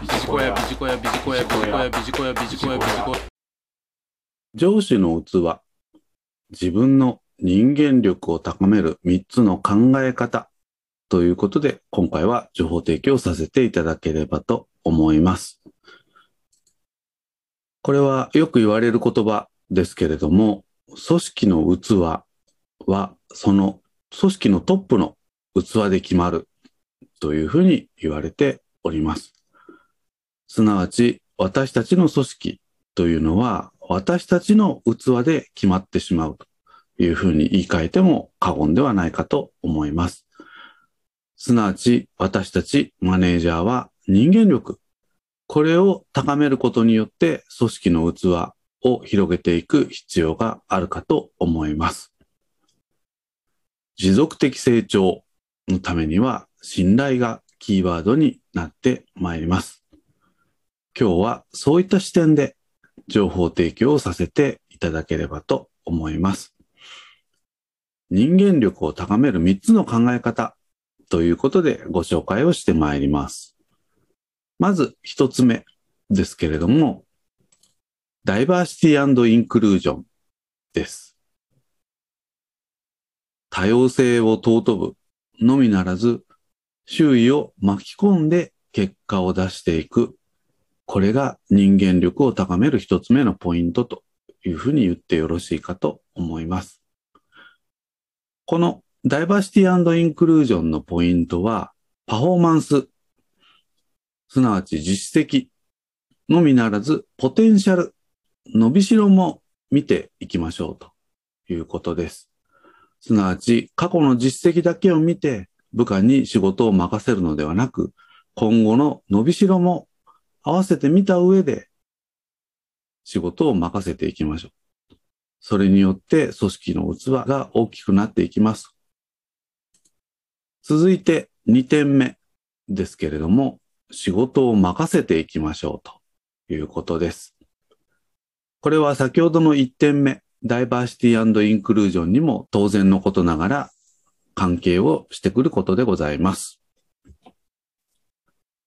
ビジコヤビジコヤビジコヤビジコヤビジコヤビジコヤビジコヤ上司の器。自分の人間力を高める3つの考え方ということで、今回は情報提供させていただければと思います。これはよく言われる言葉ですけれども、組織の器はその組織のトップの器で決まるというふうに言われております。すなわち私たちの組織というのは私たちの器で決まってしまうというふうに言い換えても過言ではないかと思います。すなわち私たちマネージャーは人間力、これを高めることによって組織の器を広げていく必要があるかと思います。持続的成長のためには信頼がキーワードになってまいります。今日はそういった視点で情報提供をさせていただければと思います。人間力を高める3つの考え方ということでご紹介をしてまいります。まず1つ目ですけれども、ダイバーシティインクルージョンです。多様性を尊ぶのみならず、周囲を巻き込んで結果を出していく。これが人間力を高める一つ目のポイントというふうに言ってよろしいかと思います。このダイバーシティインクルージョンのポイントは、パフォーマンス、すなわち実績のみならず、ポテンシャル、伸びしろも見ていきましょうということです。すなわち、過去の実績だけを見て部下に仕事を任せるのではなく、今後の伸びしろも合わせてみた上で仕事を任せていきましょう。それによって組織の器が大きくなっていきます。続いて2点目ですけれども、仕事を任せていきましょうということです。これは先ほどの1点目、ダイバーシティインクルージョンにも当然のことながら関係をしてくることでございます。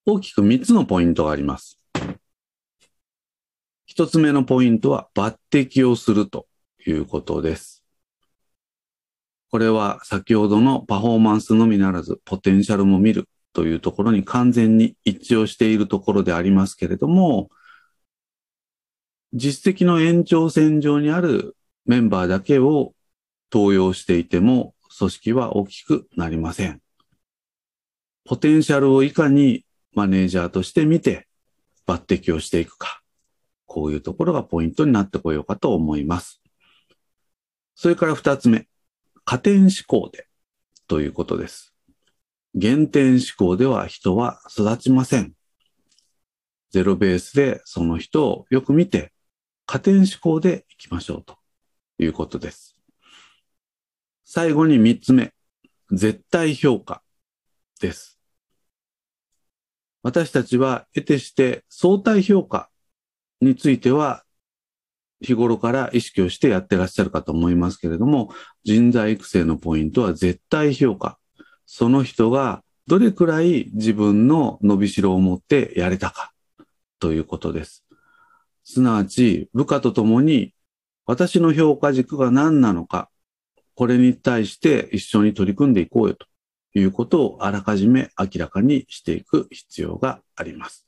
大きく3つのポイントがあります。1つ目のポイントは抜擢をするということです。これは先ほどのパフォーマンスのみならずポテンシャルも見るというところに完全に一致をしているところでありますけれども、実績の延長線上にあるメンバーだけを登用していても組織は大きくなりません。ポテンシャルをいかにマネージャーとして見て抜擢をしていくか。こういうところがポイントになってこようかと思います。それから二つ目。加点思考でということです。減点思考では人は育ちません。ゼロベースでその人をよく見て加点思考でいきましょうということです。最後に三つ目。絶対評価です。私たちは得てして相対評価については日頃から意識をしてやってらっしゃるかと思いますけれども、人材育成のポイントは絶対評価。その人がどれくらい自分の伸びしろを持ってやれたかということです。すなわち部下と共に私の評価軸が何なのか、これに対して一緒に取り組んでいこうよということをあらかじめ明らかにしていく必要があります。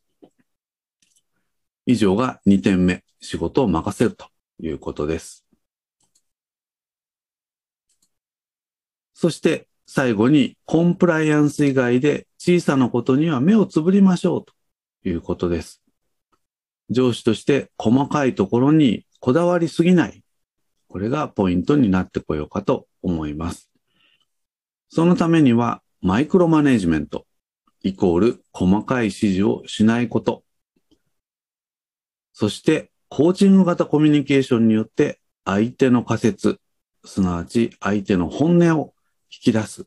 以上が2点目、仕事を任せるということです。そして最後にコンプライアンス以外で小さなことには目をつぶりましょうということです。上司として細かいところにこだわりすぎない。これがポイントになってこようかと思います。そのためにはマイクロマネジメントイコール細かい指示をしないこと。そしてコーチング型コミュニケーションによって相手の仮説、すなわち相手の本音を引き出す。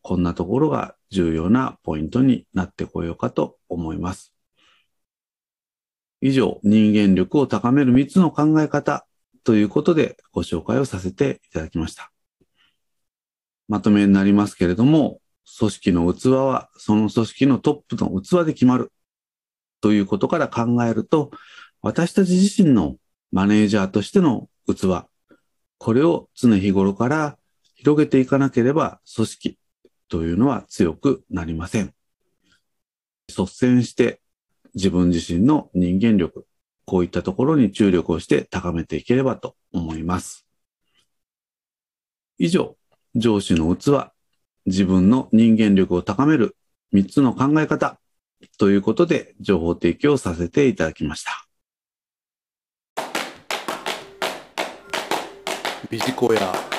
こんなところが重要なポイントになってこようかと思います。以上、人間力を高める3つの考え方ということでご紹介をさせていただきました。まとめになりますけれども、組織の器はその組織のトップの器で決まるということから考えると、私たち自身のマネージャーとしての器、これを常日頃から広げていかなければ組織というのは強くなりません。率先して自分自身の人間力、こういったところに注力をして高めていければと思います。以上、上司の器、自分の人間力を高める3つの考え方ということで情報提供させていただきました。ビジコヤ